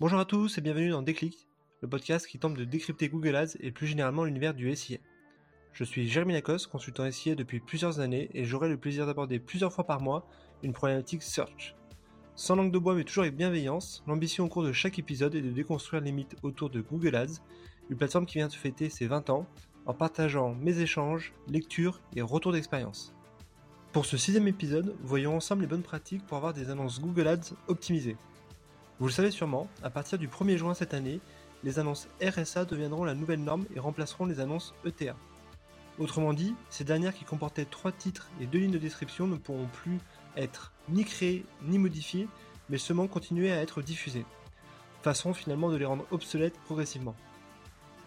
Bonjour à tous et bienvenue dans Déclic, le podcast qui tente de décrypter Google Ads et plus généralement l'univers du SIA. Je suis Jérémy Lacoste, consultant SIA depuis plusieurs années et j'aurai le plaisir d'aborder plusieurs fois par mois une problématique search. Sans langue de bois mais toujours avec bienveillance, l'ambition au cours de chaque épisode est de déconstruire les mythes autour de Google Ads, une plateforme qui vient de fêter ses 20 ans, en partageant mes échanges, lectures et retours d'expérience. Pour ce sixième épisode, voyons ensemble les bonnes pratiques pour avoir des annonces Google Ads optimisées. Vous le savez sûrement, à partir du 1er juin cette année, les annonces RSA deviendront la nouvelle norme et remplaceront les annonces ETA. Autrement dit, ces dernières qui comportaient trois titres et deux lignes de description ne pourront plus être ni créées ni modifiées, mais seulement continuer à être diffusées. Façon finalement de les rendre obsolètes progressivement.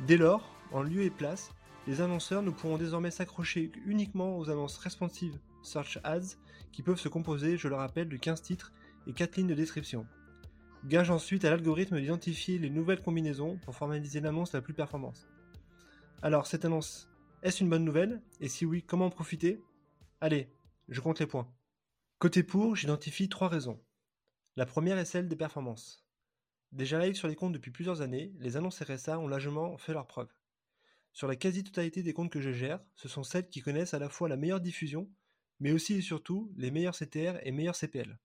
Dès lors, en lieu et place, les annonceurs ne pourront désormais s'accrocher uniquement aux annonces responsives Search Ads qui peuvent se composer, je le rappelle, de 15 titres et 4 lignes de description. Gage ensuite à l'algorithme d'identifier les nouvelles combinaisons pour formaliser l'annonce la plus performante. Alors, cette annonce, est-ce une bonne nouvelle? Et si oui, comment en profiter? Allez, je compte les points. Côté pour, j'identifie trois raisons. La première est celle des performances. Déjà live sur les comptes depuis plusieurs années, les annonces RSA ont largement fait leur preuve. Sur la quasi-totalité des comptes que je gère, ce sont celles qui connaissent à la fois la meilleure diffusion, mais aussi et surtout les meilleurs CTR et meilleurs CPL.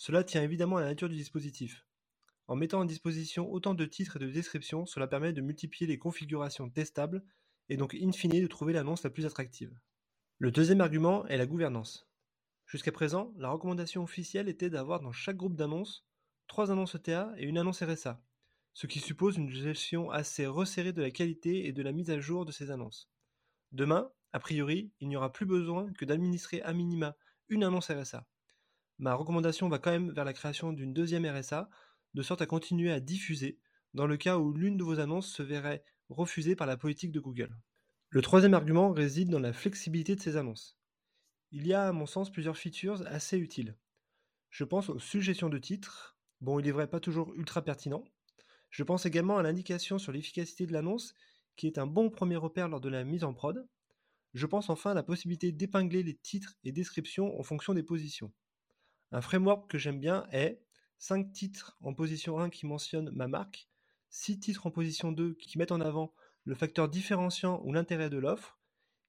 Cela tient évidemment à la nature du dispositif. En mettant à disposition autant de titres et de descriptions, cela permet de multiplier les configurations testables et donc in fine de trouver l'annonce la plus attractive. Le deuxième argument est la gouvernance. Jusqu'à présent, la recommandation officielle était d'avoir dans chaque groupe d'annonces trois annonces ETA et une annonce RSA, ce qui suppose une gestion assez resserrée de la qualité et de la mise à jour de ces annonces. Demain, a priori, il n'y aura plus besoin que d'administrer à minima une annonce RSA. Ma recommandation va quand même vers la création d'une deuxième RSA, de sorte à continuer à diffuser dans le cas où l'une de vos annonces se verrait refusée par la politique de Google. Le troisième argument réside dans la flexibilité de ces annonces. Il y a à mon sens plusieurs features assez utiles. Je pense aux suggestions de titres, bon il est vrai pas toujours ultra pertinent. Je pense également à l'indication sur l'efficacité de l'annonce, qui est un bon premier repère lors de la mise en prod. Je pense enfin à la possibilité d'épingler les titres et descriptions en fonction des positions. Un framework que j'aime bien est 5 titres en position 1 qui mentionnent ma marque, 6 titres en position 2 qui mettent en avant le facteur différenciant ou l'intérêt de l'offre,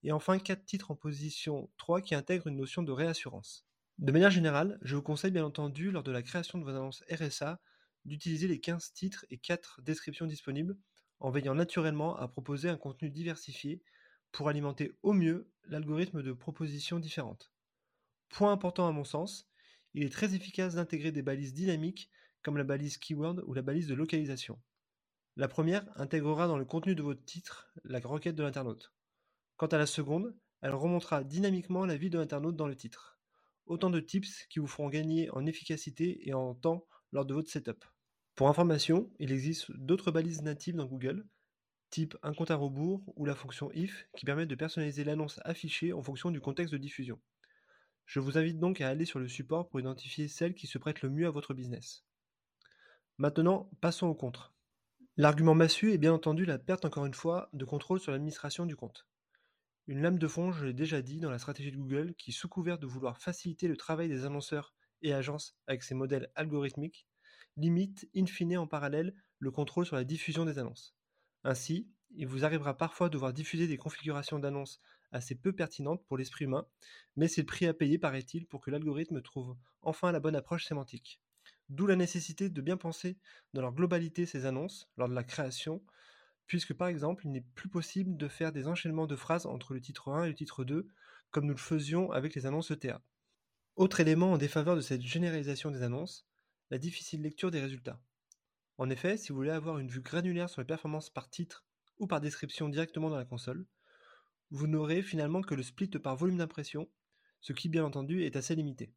et enfin 4 titres en position 3 qui intègrent une notion de réassurance. De manière générale, je vous conseille bien entendu lors de la création de vos annonces RSA d'utiliser les 15 titres et 4 descriptions disponibles en veillant naturellement à proposer un contenu diversifié pour alimenter au mieux l'algorithme de propositions différentes. Point important à mon sens, il est très efficace d'intégrer des balises dynamiques comme la balise keyword ou la balise de localisation. La première intégrera dans le contenu de votre titre la requête de l'internaute. Quant à la seconde, elle remontera dynamiquement la vie de l'internaute dans le titre. Autant de tips qui vous feront gagner en efficacité et en temps lors de votre setup. Pour information, il existe d'autres balises natives dans Google, type un compte à rebours ou la fonction if qui permettent de personnaliser l'annonce affichée en fonction du contexte de diffusion. Je vous invite donc à aller sur le support pour identifier celle qui se prête le mieux à votre business. Maintenant, passons au contre. L'argument massu est bien entendu la perte encore une fois de contrôle sur l'administration du compte. Une lame de fond, je l'ai déjà dit, dans la stratégie de Google qui, sous couvert de vouloir faciliter le travail des annonceurs et agences avec ses modèles algorithmiques, limite in fine en parallèle le contrôle sur la diffusion des annonces. Ainsi, il vous arrivera parfois de voir diffuser des configurations d'annonces assez peu pertinentes pour l'esprit humain, mais c'est le prix à payer, paraît-il, pour que l'algorithme trouve enfin la bonne approche sémantique. D'où la nécessité de bien penser dans leur globalité ces annonces lors de la création, puisque par exemple, il n'est plus possible de faire des enchaînements de phrases entre le titre 1 et le titre 2, comme nous le faisions avec les annonces ETA. Autre élément en défaveur de cette généralisation des annonces, la difficile lecture des résultats. En effet, si vous voulez avoir une vue granulaire sur les performances par titre ou par description directement dans la console, vous n'aurez finalement que le split par volume d'impression, ce qui bien entendu est assez limité.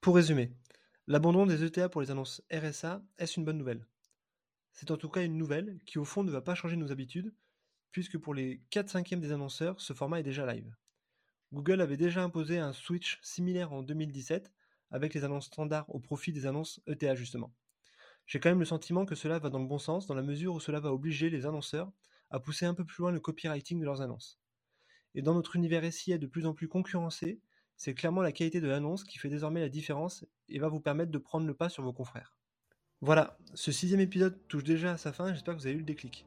Pour résumer, l'abandon des ETA pour les annonces RSA est-ce une bonne nouvelle? C'est en tout cas une nouvelle qui au fond ne va pas changer nos habitudes, puisque pour les 4 5 des annonceurs, ce format est déjà live. Google avait déjà imposé un switch similaire en 2017 avec les annonces standards au profit des annonces ETA justement. J'ai quand même le sentiment que cela va dans le bon sens, dans la mesure où cela va obliger les annonceurs à pousser un peu plus loin le copywriting de leurs annonces. Et dans notre univers SIA de plus en plus concurrencé, c'est clairement la qualité de l'annonce qui fait désormais la différence et va vous permettre de prendre le pas sur vos confrères. Voilà, ce sixième épisode touche déjà à sa fin j'espère que vous avez eu le déclic.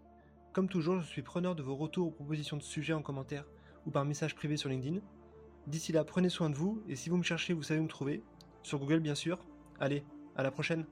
Comme toujours, je suis preneur de vos retours ou propositions de sujets en commentaire ou par message privé sur LinkedIn. D'ici là, prenez soin de vous et si vous me cherchez, vous savez où me trouver. Sur Google, bien sûr. Allez, à la prochaine!